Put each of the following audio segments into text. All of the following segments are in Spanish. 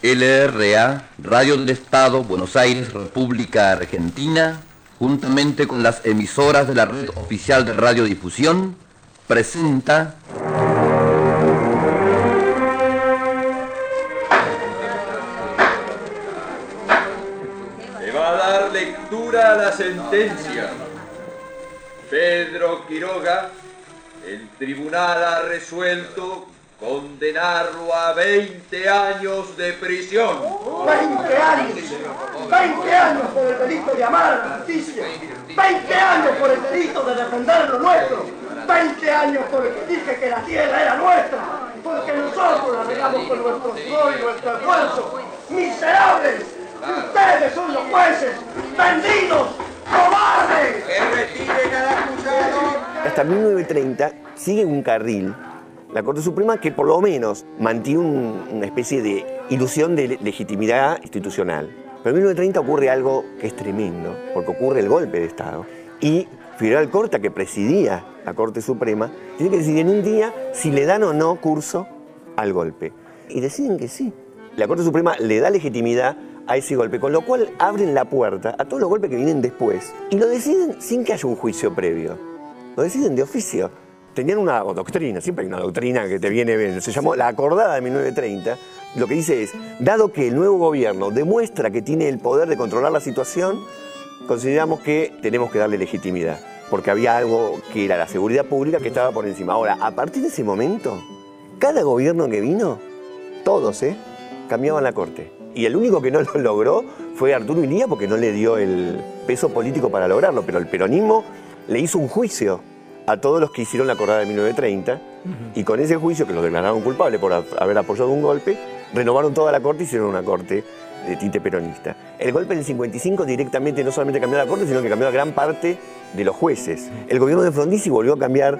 LRA, Radio del Estado, Buenos Aires, República Argentina, juntamente con las emisoras de la red oficial de radiodifusión, presenta Se va a dar lectura a la sentencia. Pedro Quiroga, el tribunal ha resuelto condenarlo a 20 años de prisión. 20 años, 20 años por el delito de amar a la justicia, 20 años por el delito de defender lo nuestro, 20 años por el que dije que la tierra era nuestra, porque nosotros la regamos con nuestro sudor y nuestro esfuerzo. Miserables, ustedes son los jueces, vendidos, cobardes. Que retiren al acusado. Hasta 1930 sigue un carril la Corte Suprema que por lo menos mantiene un- una especie de ilusión de le- legitimidad institucional. Pero en 1930 ocurre algo que es tremendo, porque ocurre el golpe de Estado. Y Federal Corta, que presidía la Corte Suprema, tiene que decidir en un día si le dan o no curso al golpe. Y deciden que sí. La Corte Suprema le da legitimidad a ese golpe, con lo cual abren la puerta a todos los golpes que vienen después. Y lo deciden sin que haya un juicio previo. Lo deciden de oficio. Tenían una doctrina, siempre hay una doctrina que te viene bien, se llamó la acordada de 1930. Lo que dice es, dado que el nuevo gobierno demuestra que tiene el poder de controlar la situación, consideramos que tenemos que darle legitimidad, porque había algo que era la seguridad pública que estaba por encima. Ahora, a partir de ese momento, cada gobierno que vino, todos, ¿eh? cambiaban la corte. Y el único que no lo logró fue Arturo Ilía porque no le dio el peso político para lograrlo, pero el peronismo le hizo un juicio a todos los que hicieron la acordada de 1930 y con ese juicio que los declararon culpables por ha- haber apoyado un golpe, renovaron toda la corte y hicieron una corte de tinte peronista. El golpe del 55 directamente no solamente cambió la corte, sino que cambió a gran parte de los jueces. El gobierno de Frondizi volvió a cambiar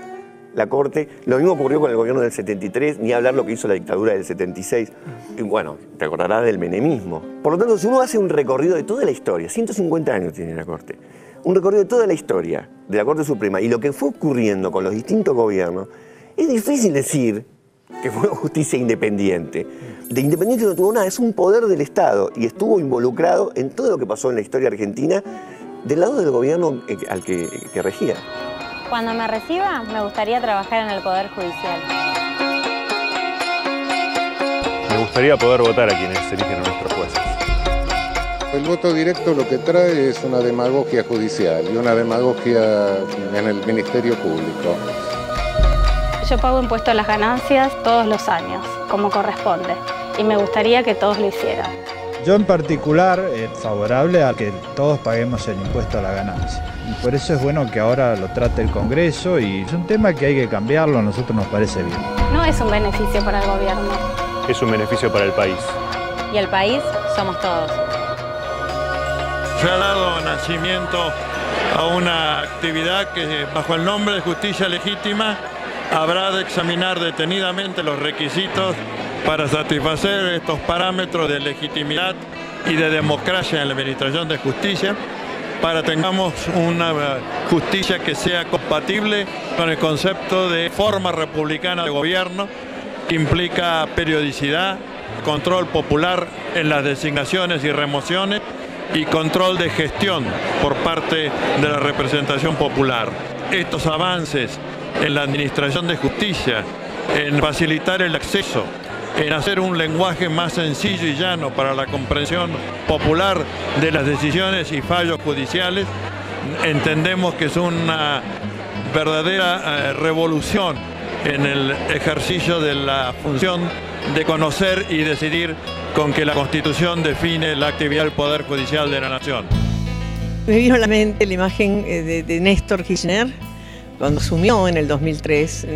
la corte. Lo mismo ocurrió con el gobierno del 73, ni hablar lo que hizo la dictadura del 76. Y bueno, te acordarás del menemismo. Por lo tanto, si uno hace un recorrido de toda la historia, 150 años tiene la corte, un recorrido de toda la historia de la Corte Suprema y lo que fue ocurriendo con los distintos gobiernos, es difícil decir que fue justicia independiente. De independiente no tuvo nada, es un poder del Estado y estuvo involucrado en todo lo que pasó en la historia argentina del lado del gobierno al que, que regía. Cuando me reciba, me gustaría trabajar en el Poder Judicial. Me gustaría poder votar a quienes eligen a nuestros jueces. El voto directo lo que trae es una demagogia judicial y una demagogia en el Ministerio Público. Yo pago impuesto a las ganancias todos los años, como corresponde, y me gustaría que todos lo hicieran. Yo en particular eh, favorable a que todos paguemos el impuesto a la ganancia. Y por eso es bueno que ahora lo trate el Congreso y es un tema que hay que cambiarlo, a nosotros nos parece bien. No es un beneficio para el gobierno. Es un beneficio para el país. Y el país somos todos. Se ha dado nacimiento a una actividad que bajo el nombre de justicia legítima habrá de examinar detenidamente los requisitos para satisfacer estos parámetros de legitimidad y de democracia en la administración de justicia para tengamos una justicia que sea compatible con el concepto de forma republicana de gobierno que implica periodicidad, control popular en las designaciones y remociones y control de gestión por parte de la representación popular. Estos avances en la administración de justicia, en facilitar el acceso, en hacer un lenguaje más sencillo y llano para la comprensión popular de las decisiones y fallos judiciales, entendemos que es una verdadera eh, revolución en el ejercicio de la función de conocer y decidir con que la Constitución define la actividad del Poder Judicial de la Nación. Me vino a la mente la imagen eh, de, de Néstor Kirchner cuando asumió en el 2003.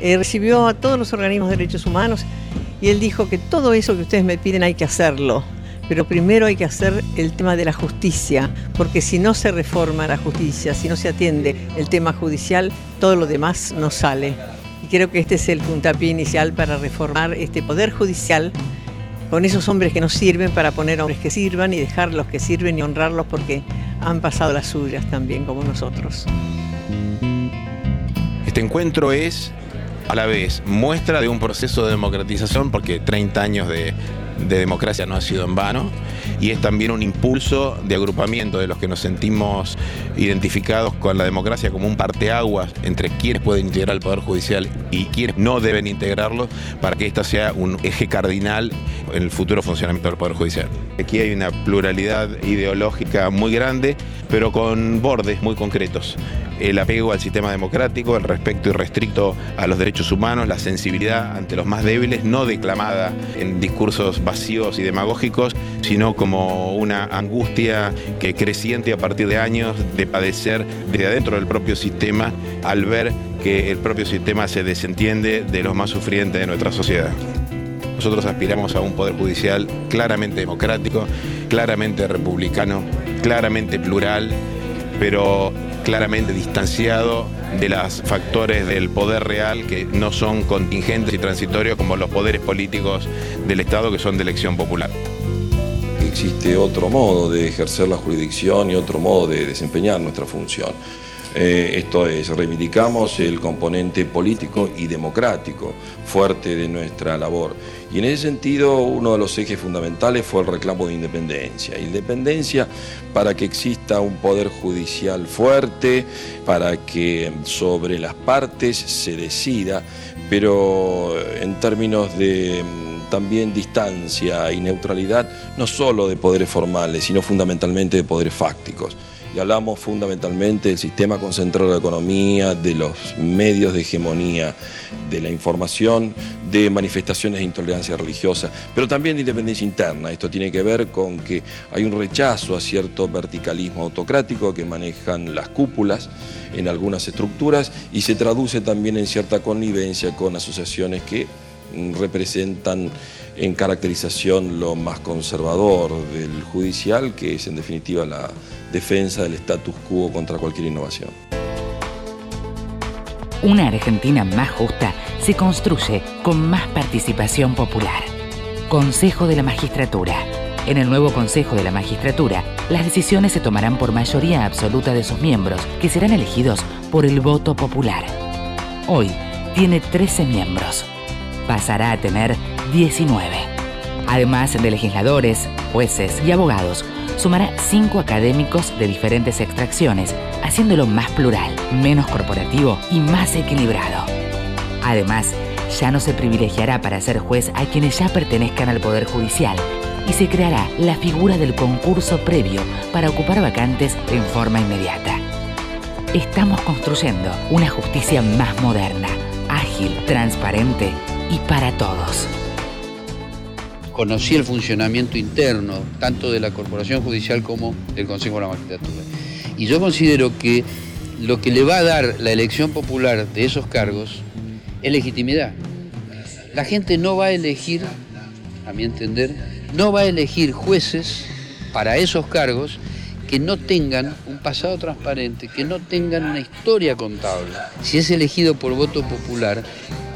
eh, recibió a todos los organismos de derechos humanos y él dijo que todo eso que ustedes me piden hay que hacerlo. Pero primero hay que hacer el tema de la justicia, porque si no se reforma la justicia, si no se atiende el tema judicial, todo lo demás no sale. Y creo que este es el puntapié inicial para reformar este poder judicial con esos hombres que no sirven para poner hombres que sirvan y dejar los que sirven y honrarlos porque han pasado las suyas también como nosotros. Este encuentro es a la vez muestra de un proceso de democratización porque 30 años de, de democracia no ha sido en vano y es también un impulso de agrupamiento de los que nos sentimos identificados con la democracia como un parteaguas entre quienes pueden integrar el Poder Judicial y quienes no deben integrarlo para que esta sea un eje cardinal en el futuro funcionamiento del Poder Judicial. Aquí hay una pluralidad ideológica muy grande, pero con bordes muy concretos. El apego al sistema democrático, el respeto irrestricto a los derechos humanos, la sensibilidad ante los más débiles, no declamada en discursos vacíos y demagógicos, sino como una angustia que creciente a partir de años de padecer desde adentro del propio sistema al ver que el propio sistema se desentiende de los más sufrientes de nuestra sociedad. Nosotros aspiramos a un poder judicial claramente democrático, claramente republicano, claramente plural, pero claramente distanciado de los factores del poder real que no son contingentes y transitorios como los poderes políticos del Estado que son de elección popular. Existe otro modo de ejercer la jurisdicción y otro modo de desempeñar nuestra función. Eh, esto es, reivindicamos el componente político y democrático fuerte de nuestra labor. Y en ese sentido, uno de los ejes fundamentales fue el reclamo de independencia. Independencia para que exista un poder judicial fuerte, para que sobre las partes se decida, pero en términos de mm, también distancia y neutralidad, no solo de poderes formales, sino fundamentalmente de poderes fácticos y hablamos fundamentalmente del sistema concentrado de la economía, de los medios de hegemonía, de la información, de manifestaciones de intolerancia religiosa, pero también de independencia interna. Esto tiene que ver con que hay un rechazo a cierto verticalismo autocrático que manejan las cúpulas en algunas estructuras y se traduce también en cierta connivencia con asociaciones que representan en caracterización lo más conservador del judicial, que es en definitiva la defensa del status quo contra cualquier innovación. Una Argentina más justa se construye con más participación popular. Consejo de la Magistratura. En el nuevo Consejo de la Magistratura, las decisiones se tomarán por mayoría absoluta de sus miembros, que serán elegidos por el voto popular. Hoy tiene 13 miembros. Pasará a tener 19. Además de legisladores, jueces y abogados, sumará cinco académicos de diferentes extracciones, haciéndolo más plural, menos corporativo y más equilibrado. Además, ya no se privilegiará para ser juez a quienes ya pertenezcan al Poder Judicial y se creará la figura del concurso previo para ocupar vacantes en forma inmediata. Estamos construyendo una justicia más moderna, ágil, transparente y para todos conocí el funcionamiento interno, tanto de la Corporación Judicial como del Consejo de la Magistratura. Y yo considero que lo que le va a dar la elección popular de esos cargos es legitimidad. La gente no va a elegir, a mi entender, no va a elegir jueces para esos cargos que no tengan un pasado transparente, que no tengan una historia contable. Si es elegido por voto popular,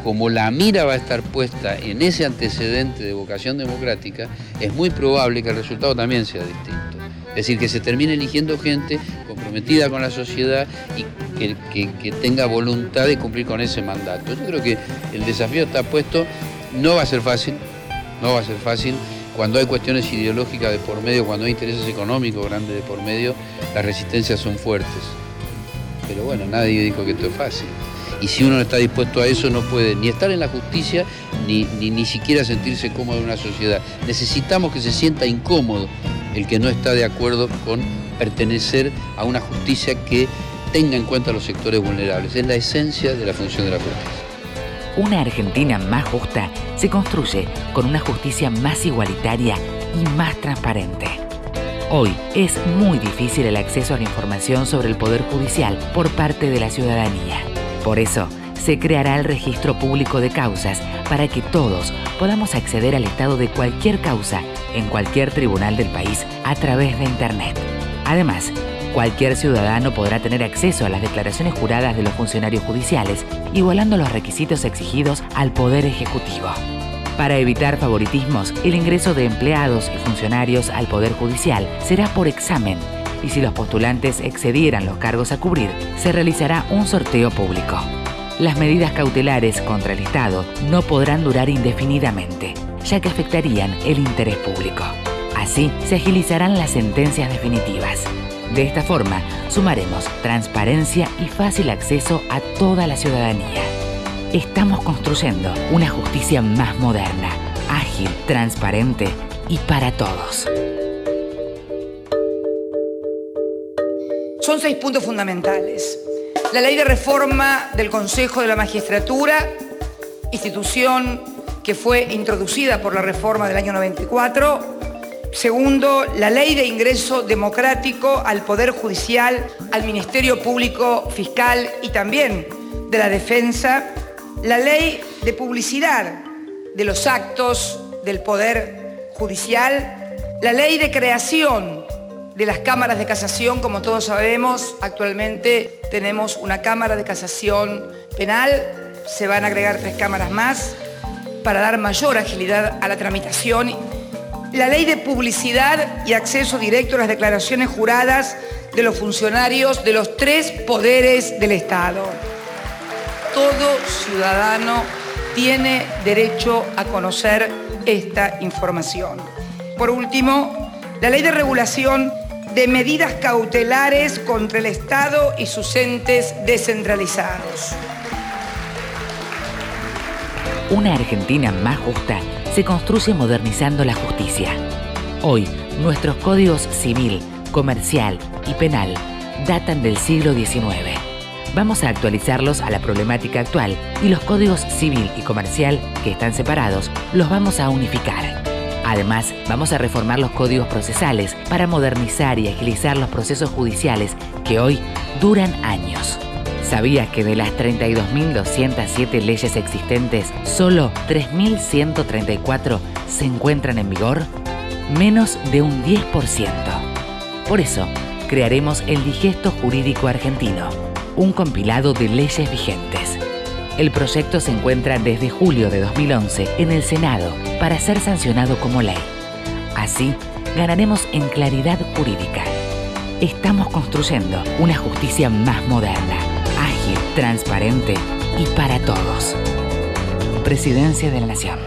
como la mira va a estar puesta en ese antecedente de vocación democrática, es muy probable que el resultado también sea distinto. Es decir, que se termine eligiendo gente comprometida con la sociedad y que, tenga voluntad de cumplir con ese mandato. Yo creo que el desafío está puesto, no va a ser fácil, no va a ser fácil. Cuando hay cuestiones ideológicas de por medio, cuando hay intereses económicos grandes de por medio, las resistencias son fuertes. Pero bueno, nadie dijo que esto es fácil. Y si uno no está dispuesto a eso, no puede ni estar en la justicia, ni, ni, siquiera sentirse cómodo en una sociedad. Necesitamos que se sienta incómodo el que no está de acuerdo con pertenecer a una justicia que tenga en cuenta los sectores vulnerables. Es la esencia de la función de la justicia. Una Argentina más justa se construye con una justicia más igualitaria y más transparente. Hoy es muy difícil el acceso a la información sobre el Poder Judicial por parte de la ciudadanía. Por eso, se creará el registro público de causas para que todos podamos acceder al estado de cualquier causa en cualquier tribunal del país a través de Internet. Además, cualquier ciudadano podrá tener acceso a las declaraciones juradas de los funcionarios judiciales, igualando los requisitos exigidos al Poder Ejecutivo. Para evitar favoritismos, el ingreso de empleados y funcionarios al Poder Judicial será por examen y si los postulantes excedieran los cargos a cubrir, se realizará un sorteo público. Las medidas cautelares contra el Estado no podrán durar indefinidamente. ya que afectarían el interés público. Así se agilizarán las sentencias definitivas. De esta forma, sumaremos transparencia y fácil acceso a toda la ciudadanía. Estamos construyendo una justicia más moderna, ágil, transparente y para todos. Son seis puntos fundamentales. La ley de reforma del Consejo de la Magistratura, institución que fue introducida por la reforma del año 94. Segundo, la ley de ingreso democrático al Poder Judicial, al Ministerio Público Fiscal y también de la Defensa. La ley de publicidad de los actos del Poder Judicial. La ley de creación de las cámaras de casación, como todos sabemos, actualmente tenemos una cámara de casación penal, se van a agregar tres cámaras más para dar mayor agilidad a la tramitación. La ley de publicidad y acceso directo a las declaraciones juradas de los funcionarios de los tres poderes del Estado. Todo ciudadano tiene derecho a conocer esta información. Por último, la ley de regulación de medidas cautelares contra el Estado y sus entes descentralizados. Una Argentina más justa se construye modernizando la justicia. Hoy, nuestros códigos civil, comercial y penal datan del siglo XIX. Vamos a actualizarlos a la problemática actual y los códigos civil y comercial, que están separados, los vamos a unificar. Además, vamos a reformar los códigos procesales para modernizar y agilizar los procesos judiciales que hoy duran años. ¿Sabías que de las 32.207 leyes existentes, solo 3.134 se encuentran en vigor? Menos de un 10%. Por eso, crearemos el Digesto Jurídico Argentino, un compilado de leyes vigentes. El proyecto se encuentra desde julio de 2011 en el Senado para ser sancionado como ley. Así, ganaremos en claridad jurídica. Estamos construyendo una justicia más moderna, ágil, transparente y para todos. Presidencia de la Nación.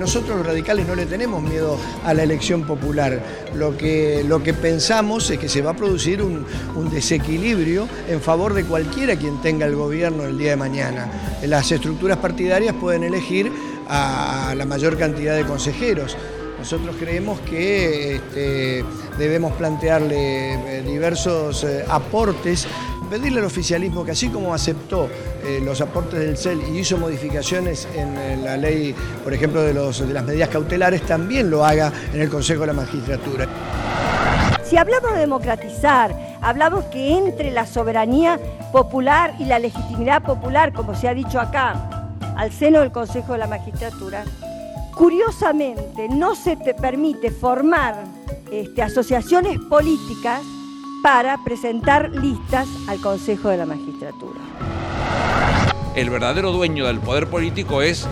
Nosotros los radicales no le tenemos miedo a la elección popular. Lo que, lo que pensamos es que se va a producir un, desequilibrio en favor de cualquiera quien tenga el gobierno el día de mañana. Las estructuras partidarias pueden elegir a la mayor cantidad de consejeros. Nosotros creemos que este, debemos plantearle eh, diversos eh, aportes pedirle al oficialismo que así como aceptó eh, los aportes del CEL y hizo modificaciones en eh, la ley, por ejemplo, de, los, de las medidas cautelares, también lo haga en el Consejo de la Magistratura. Si hablamos de democratizar, hablamos que entre la soberanía popular y la legitimidad popular, como se ha dicho acá, al seno del Consejo de la Magistratura, curiosamente no se te permite formar este, asociaciones políticas para presentar listas al Consejo de la Magistratura. El verdadero dueño del poder político es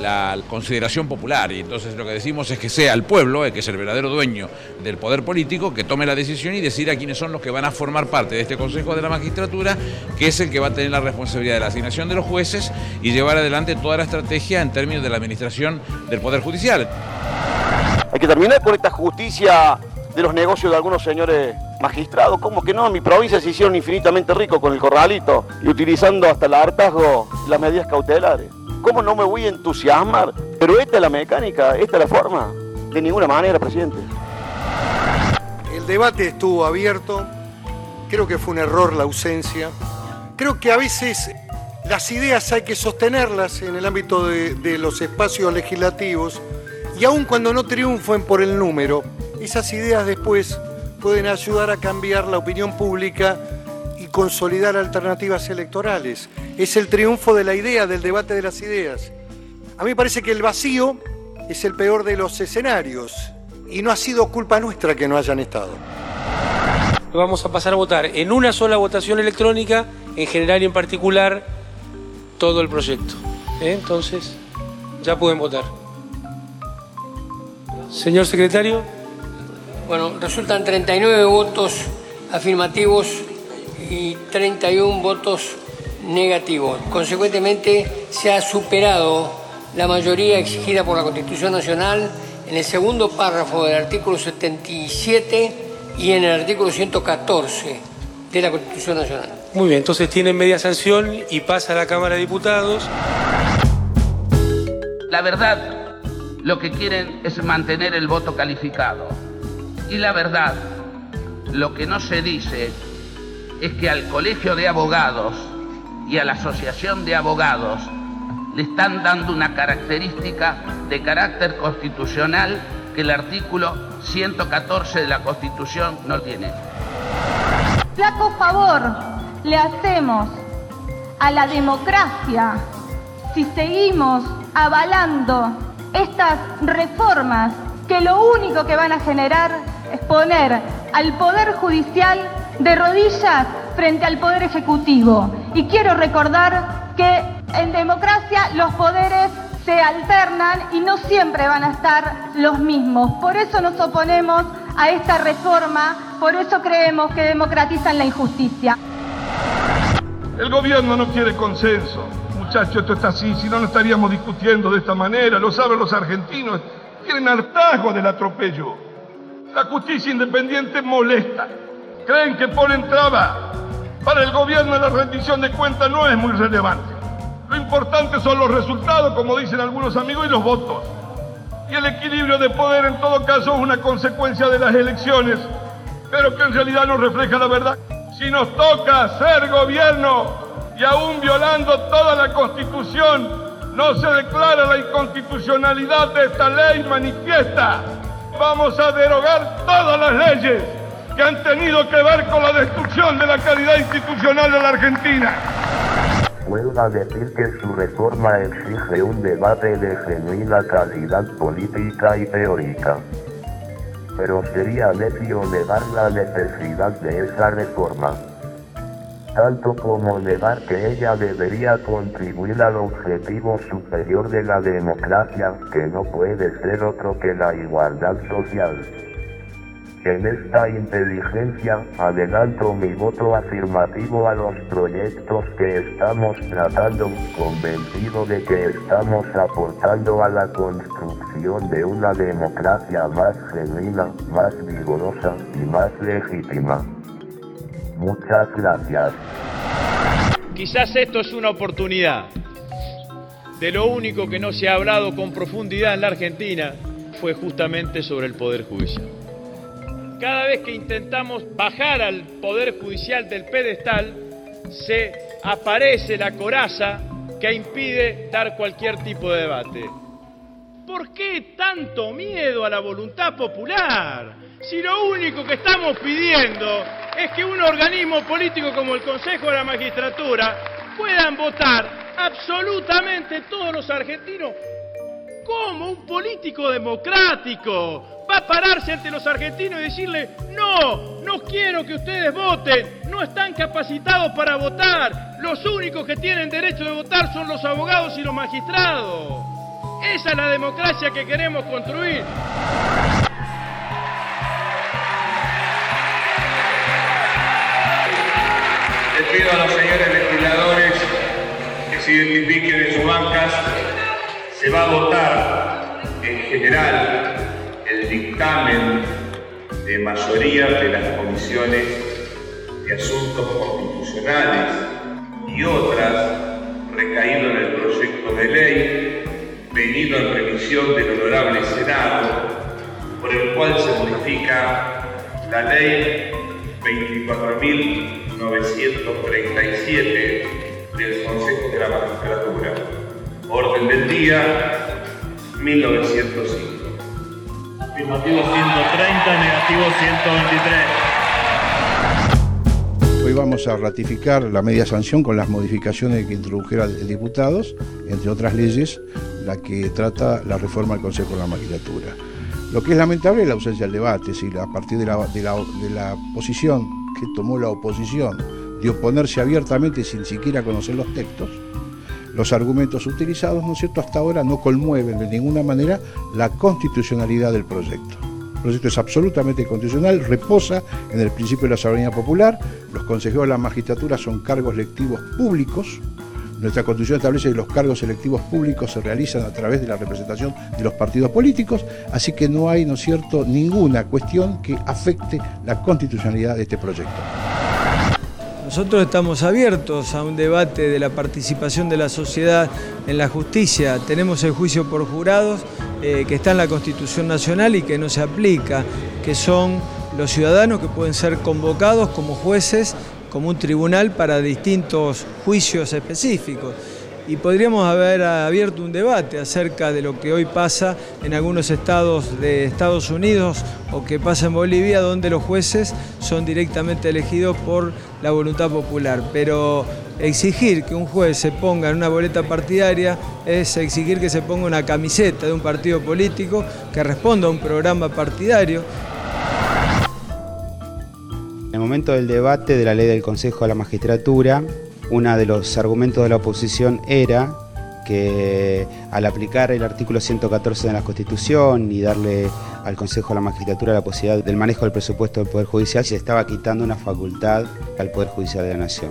la consideración popular y entonces lo que decimos es que sea el pueblo, el que es el verdadero dueño del poder político, que tome la decisión y decida quiénes son los que van a formar parte de este Consejo de la Magistratura, que es el que va a tener la responsabilidad de la asignación de los jueces y llevar adelante toda la estrategia en términos de la administración del Poder Judicial. Hay que terminar con esta justicia de los negocios de algunos señores magistrados. ¿Cómo que no? En mi provincia se hicieron infinitamente ricos con el corralito y utilizando hasta el hartazgo las medidas cautelares. ¿Cómo no me voy a entusiasmar? Pero esta es la mecánica, esta es la forma. De ninguna manera, presidente. El debate estuvo abierto. Creo que fue un error la ausencia. Creo que a veces las ideas hay que sostenerlas en el ámbito de, de los espacios legislativos y aun cuando no triunfen por el número, esas ideas después pueden ayudar a cambiar la opinión pública y consolidar alternativas electorales. Es el triunfo de la idea, del debate de las ideas. A mí me parece que el vacío es el peor de los escenarios y no ha sido culpa nuestra que no hayan estado. Vamos a pasar a votar en una sola votación electrónica, en general y en particular, todo el proyecto. ¿Eh? Entonces, ya pueden votar. Señor secretario. Bueno, resultan 39 votos afirmativos y 31 votos negativos. Consecuentemente, se ha superado la mayoría exigida por la Constitución Nacional en el segundo párrafo del artículo 77 y en el artículo 114 de la Constitución Nacional. Muy bien, entonces tiene media sanción y pasa a la Cámara de Diputados. La verdad, lo que quieren es mantener el voto calificado. Y la verdad, lo que no se dice es que al Colegio de Abogados y a la Asociación de Abogados le están dando una característica de carácter constitucional que el artículo 114 de la Constitución no tiene. Flaco favor le hacemos a la democracia si seguimos avalando estas reformas que lo único que van a generar es poner al Poder Judicial de rodillas frente al Poder Ejecutivo. Y quiero recordar que en democracia los poderes se alternan y no siempre van a estar los mismos. Por eso nos oponemos a esta reforma, por eso creemos que democratizan la injusticia. El gobierno no quiere consenso. Muchachos, esto está así, si no, no estaríamos discutiendo de esta manera, lo saben los argentinos. Tienen hartazgo del atropello. La justicia independiente molesta. Creen que ponen traba. Para el gobierno la rendición de cuentas no es muy relevante. Lo importante son los resultados, como dicen algunos amigos, y los votos. Y el equilibrio de poder en todo caso es una consecuencia de las elecciones, pero que en realidad no refleja la verdad. Si nos toca ser gobierno y aún violando toda la constitución, no se declara la inconstitucionalidad de esta ley manifiesta. Vamos a derogar todas las leyes que han tenido que ver con la destrucción de la calidad institucional de la Argentina. Vuelvo decir que su reforma exige un debate de genuina calidad política y teórica. Pero sería necio negar la necesidad de esa reforma. Tanto como negar que ella debería contribuir al objetivo superior de la democracia, que no puede ser otro que la igualdad social. En esta inteligencia adelanto mi voto afirmativo a los proyectos que estamos tratando, convencido de que estamos aportando a la construcción de una democracia más genuina, más vigorosa y más legítima. Muchas gracias. Quizás esto es una oportunidad. De lo único que no se ha hablado con profundidad en la Argentina fue justamente sobre el Poder Judicial. Cada vez que intentamos bajar al Poder Judicial del pedestal, se aparece la coraza que impide dar cualquier tipo de debate. ¿Por qué tanto miedo a la voluntad popular? Si lo único que estamos pidiendo es que un organismo político como el Consejo de la Magistratura puedan votar absolutamente todos los argentinos como un político democrático. Va a pararse ante los argentinos y decirle, no, no quiero que ustedes voten, no están capacitados para votar, los únicos que tienen derecho de votar son los abogados y los magistrados. Esa es la democracia que queremos construir. Les pido a los señores legisladores que se identifiquen en sus bancas. Se va a votar en general el dictamen de mayoría de las comisiones de asuntos constitucionales y otras recaído en el proyecto de ley venido en revisión del Honorable Senado, por el cual se modifica la ley 24.937 del Consejo de la Magistratura. Orden del día 1905. Afirmativo 130, negativo 123. Hoy vamos a ratificar la media sanción con las modificaciones que introdujera el diputados, entre otras leyes, la que trata la reforma del Consejo de la Magistratura. Lo que es lamentable es la ausencia del debate, es decir, a partir de la, de la, de la posición que tomó la oposición de oponerse abiertamente sin siquiera conocer los textos, los argumentos utilizados, ¿no es cierto?, hasta ahora no conmueven de ninguna manera la constitucionalidad del proyecto. El proyecto es absolutamente constitucional, reposa en el principio de la soberanía popular, los consejeros de la magistratura son cargos lectivos públicos, Nuestra constitución establece que los cargos electivos públicos se realizan a través de la representación de los partidos políticos, así que no hay, ¿no es cierto?, ninguna cuestión que afecte la constitucionalidad de este proyecto. Nosotros estamos abiertos a un debate de la participación de la sociedad en la justicia. Tenemos el juicio por jurados eh, que está en la Constitución Nacional y que no se aplica, que son los ciudadanos que pueden ser convocados como jueces, como un tribunal para distintos juicios específicos y podríamos haber abierto un debate acerca de lo que hoy pasa en algunos estados de Estados Unidos o que pasa en Bolivia, donde los jueces son directamente elegidos por la voluntad popular. Pero exigir que un juez se ponga en una boleta partidaria es exigir que se ponga una camiseta de un partido político que responda a un programa partidario. Momento del debate de la ley del Consejo de la Magistratura, uno de los argumentos de la oposición era que al aplicar el artículo 114 de la Constitución y darle al Consejo de la Magistratura la posibilidad del manejo del presupuesto del Poder Judicial, se estaba quitando una facultad al Poder Judicial de la Nación.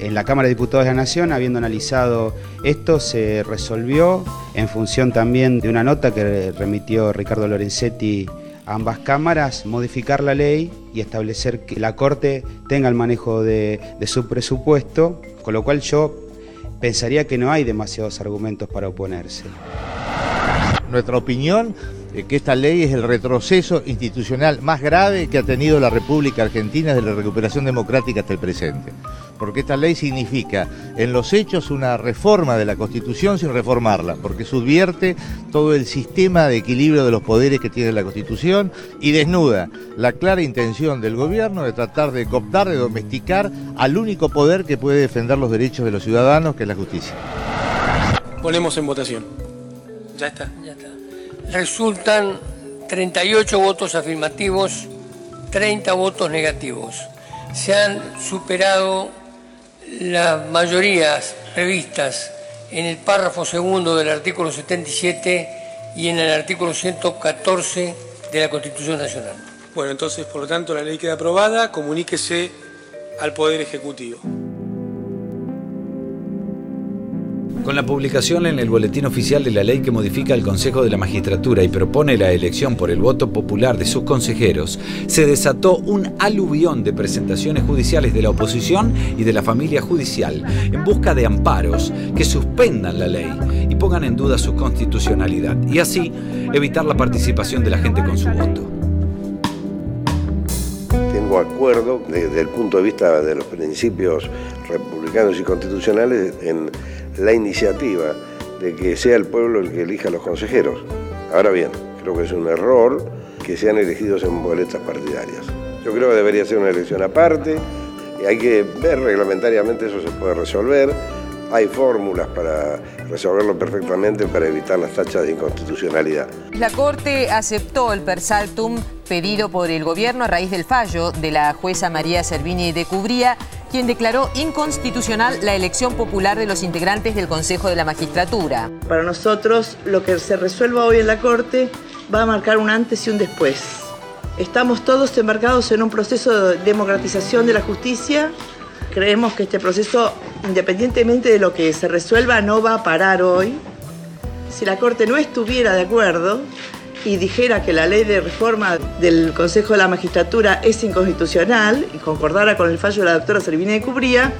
En la Cámara de Diputados de la Nación, habiendo analizado esto, se resolvió en función también de una nota que remitió Ricardo Lorenzetti ambas cámaras modificar la ley y establecer que la Corte tenga el manejo de, su presupuesto, con lo cual yo pensaría que no hay demasiados argumentos para oponerse. Nuestra opinión que esta ley es el retroceso institucional más grave que ha tenido la República Argentina desde la recuperación democrática hasta el presente porque esta ley significa en los hechos una reforma de la Constitución sin reformarla, porque subvierte todo el sistema de equilibrio de los poderes que tiene la Constitución y desnuda la clara intención del gobierno de tratar de cooptar, de domesticar al único poder que puede defender los derechos de los ciudadanos, que es la justicia. Ponemos en votación. Ya está. Ya está. Resultan 38 votos afirmativos, 30 votos negativos. Se han superado las mayorías previstas en el párrafo segundo del artículo 77 y en el artículo 114 de la Constitución Nacional. Bueno, entonces, por lo tanto, la ley queda aprobada, comuníquese al Poder Ejecutivo. Con la publicación en el Boletín Oficial de la ley que modifica el Consejo de la Magistratura y propone la elección por el voto popular de sus consejeros, se desató un aluvión de presentaciones judiciales de la oposición y de la familia judicial en busca de amparos que suspendan la ley y pongan en duda su constitucionalidad y así evitar la participación de la gente con su voto. Tengo acuerdo desde el punto de vista de los principios republicanos y constitucionales en la iniciativa de que sea el pueblo el que elija a los consejeros. Ahora bien, creo que es un error que sean elegidos en boletas partidarias. Yo creo que debería ser una elección aparte y hay que ver reglamentariamente eso se puede resolver. Hay fórmulas para resolverlo perfectamente para evitar las tachas de inconstitucionalidad. La Corte aceptó el persaltum pedido por el gobierno a raíz del fallo de la jueza María Servini de Cubría quien declaró inconstitucional la elección popular de los integrantes del Consejo de la Magistratura. Para nosotros, lo que se resuelva hoy en la Corte va a marcar un antes y un después. Estamos todos embarcados en un proceso de democratización de la justicia. Creemos que este proceso, independientemente de lo que se resuelva, no va a parar hoy. Si la Corte no estuviera de acuerdo, y dijera que la ley de reforma del Consejo de la Magistratura es inconstitucional y concordara con el fallo de la doctora Servini de Cubría,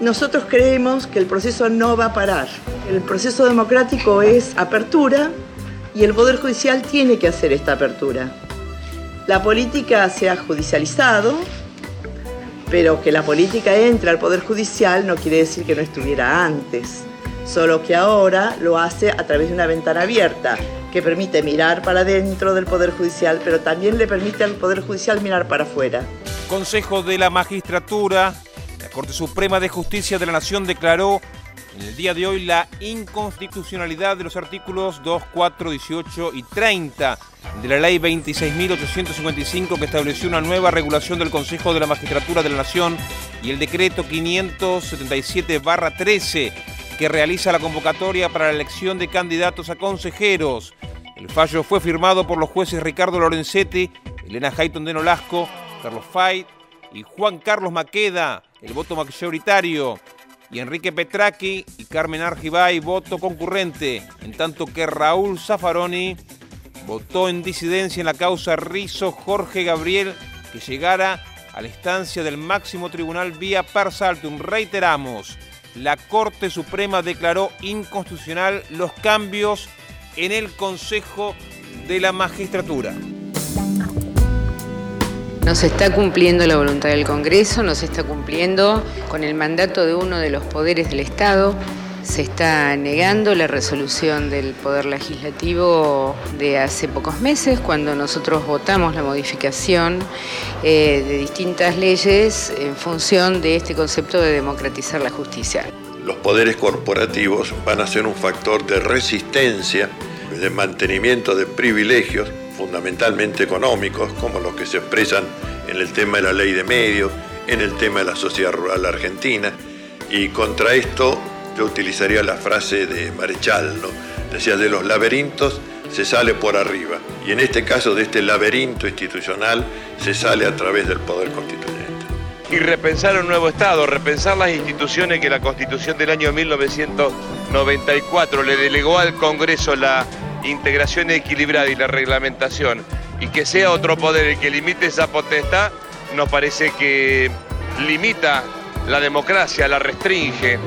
nosotros creemos que el proceso no va a parar. El proceso democrático es apertura y el Poder Judicial tiene que hacer esta apertura. La política se ha judicializado, pero que la política entre al Poder Judicial no quiere decir que no estuviera antes, solo que ahora lo hace a través de una ventana abierta que permite mirar para dentro del Poder Judicial, pero también le permite al Poder Judicial mirar para afuera. Consejo de la Magistratura, la Corte Suprema de Justicia de la Nación declaró en el día de hoy la inconstitucionalidad de los artículos 2, 4, 18 y 30 de la Ley 26.855 que estableció una nueva regulación del Consejo de la Magistratura de la Nación y el decreto 577-13 que realiza la convocatoria para la elección de candidatos a consejeros. El fallo fue firmado por los jueces Ricardo Lorenzetti, Elena Hayton de Nolasco, Carlos Fait y Juan Carlos Maqueda. El voto mayoritario y Enrique Petraki y Carmen Argibay voto concurrente, en tanto que Raúl Zaffaroni votó en disidencia en la causa Rizo Jorge Gabriel que llegara a la instancia del máximo tribunal vía per saltum. Reiteramos, la Corte Suprema declaró inconstitucional los cambios en el Consejo de la Magistratura. No se está cumpliendo la voluntad del Congreso, no se está cumpliendo con el mandato de uno de los poderes del Estado, se está negando la resolución del Poder Legislativo de hace pocos meses, cuando nosotros votamos la modificación eh, de distintas leyes en función de este concepto de democratizar la justicia. Los poderes corporativos van a ser un factor de resistencia, de mantenimiento de privilegios, fundamentalmente económicos, como los que se expresan en el tema de la ley de medios, en el tema de la sociedad rural argentina, y contra esto yo utilizaría la frase de Marechal, ¿no? Decía, de los laberintos se sale por arriba. Y en este caso, de este laberinto institucional, se sale a través del poder constituyente. Y repensar un nuevo Estado, repensar las instituciones que la Constitución del año 1994 le delegó al Congreso la integración equilibrada y la reglamentación, y que sea otro poder el que limite esa potestad, nos parece que limita la democracia, la restringe,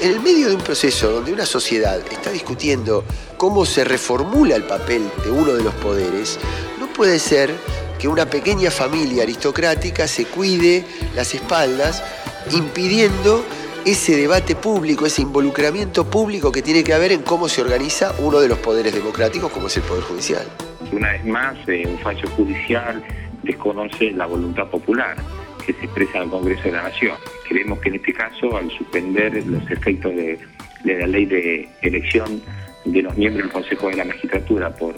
en el medio de un proceso donde una sociedad está discutiendo cómo se reformula el papel de uno de los poderes, no puede ser que una pequeña familia aristocrática se cuide las espaldas impidiendo ese debate público, ese involucramiento público que tiene que haber en cómo se organiza uno de los poderes democráticos como es el Poder Judicial. Una vez más, eh, un fallo judicial desconoce la voluntad popular que se expresa en el Congreso de la Nación. Creemos que en este caso, al suspender los efectos de, la ley de elección de los miembros del Consejo de la Magistratura por,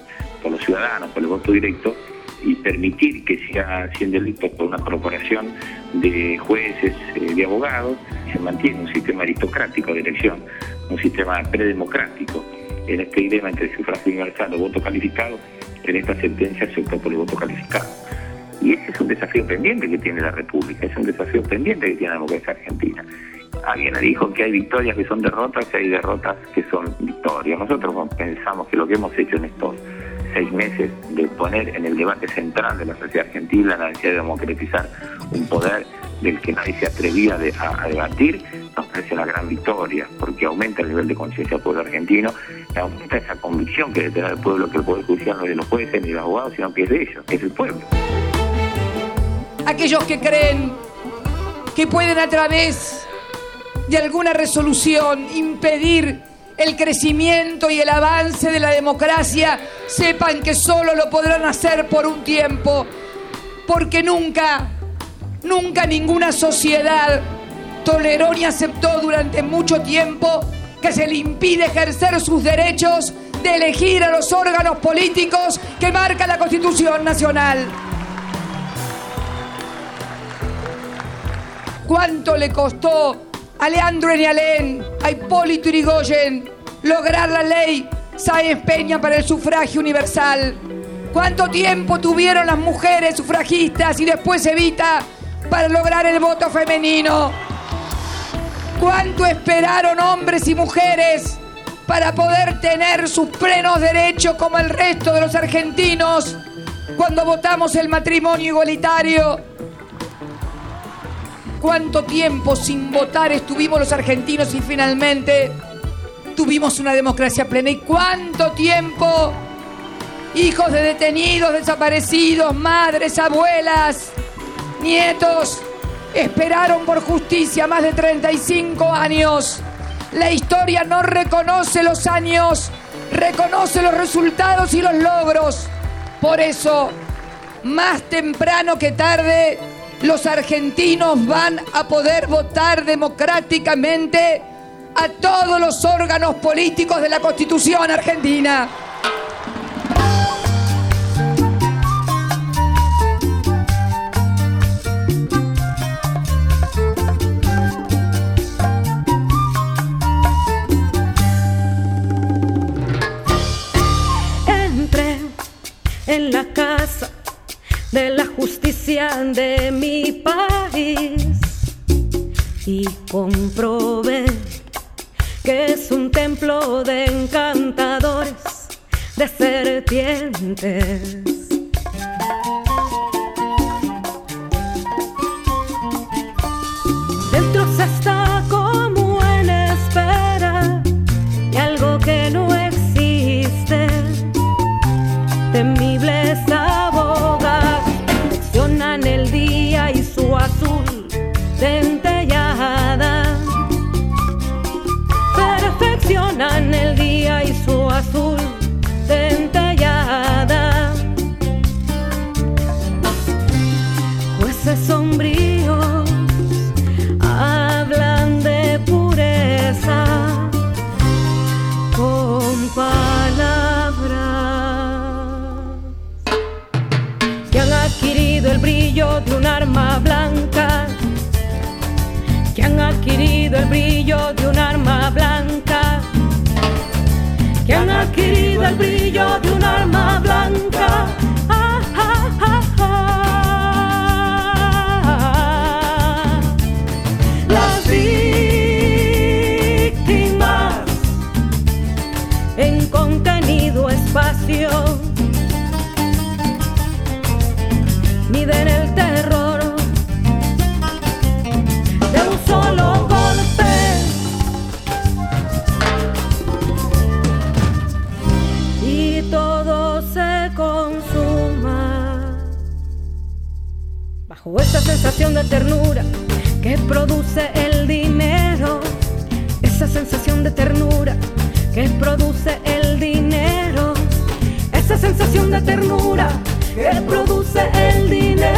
los ciudadanos, por el voto directo, y permitir que siga siendo electo por una corporación de jueces, eh, de abogados, se mantiene un sistema aristocrático de elección, un sistema predemocrático. En este dilema entre sufragio universal o voto calificado, en esta sentencia se optó por el voto calificado. Y ese es un desafío pendiente que tiene la República, es un desafío pendiente que tiene la democracia argentina. Alguien dijo que hay victorias que son derrotas y hay derrotas que son victorias. Nosotros pensamos que lo que hemos hecho en estos seis meses de poner en el debate central de la sociedad argentina la necesidad de democratizar un poder del que nadie se atrevía a, debatir, nos parece una gran victoria, porque aumenta el nivel de conciencia del pueblo argentino, aumenta esa convicción que debe tener el pueblo que el Poder Judicial no es de los jueces ni los abogados, sino que es de ellos, es el pueblo aquellos que creen que pueden a través de alguna resolución impedir el crecimiento y el avance de la democracia, sepan que solo lo podrán hacer por un tiempo, porque nunca, nunca ninguna sociedad toleró ni aceptó durante mucho tiempo que se le impide ejercer sus derechos de elegir a los órganos políticos que marca la Constitución Nacional. Cuánto le costó a Leandro Enialén, a Hipólito Yrigoyen lograr la ley Sáenz Peña para el sufragio universal. ¿Cuánto tiempo tuvieron las mujeres sufragistas y después Evita para lograr el voto femenino? ¿Cuánto esperaron hombres y mujeres para poder tener sus plenos derechos como el resto de los argentinos cuando votamos el matrimonio igualitario? Cuánto tiempo sin votar estuvimos los argentinos y finalmente tuvimos una democracia plena. Y cuánto tiempo hijos de detenidos, desaparecidos, madres, abuelas, nietos, esperaron por justicia más de 35 años. La historia no reconoce los años, reconoce los resultados y los logros. Por eso, más temprano que tarde, los argentinos van a poder votar democráticamente a todos los órganos políticos de la Constitución argentina. Entré en la casa de la justicia de mi país. y comprobé que es un templo de encantadores, de serpientes. Las víctimas. En contenido espacio. Miden el terror de un solo golpe. Y todo se consuma bajo esa sensación de ternura que produce el dinero. Esa sensación de ternura que produce el dinero. Esa sensación de ternura que produce el dinero.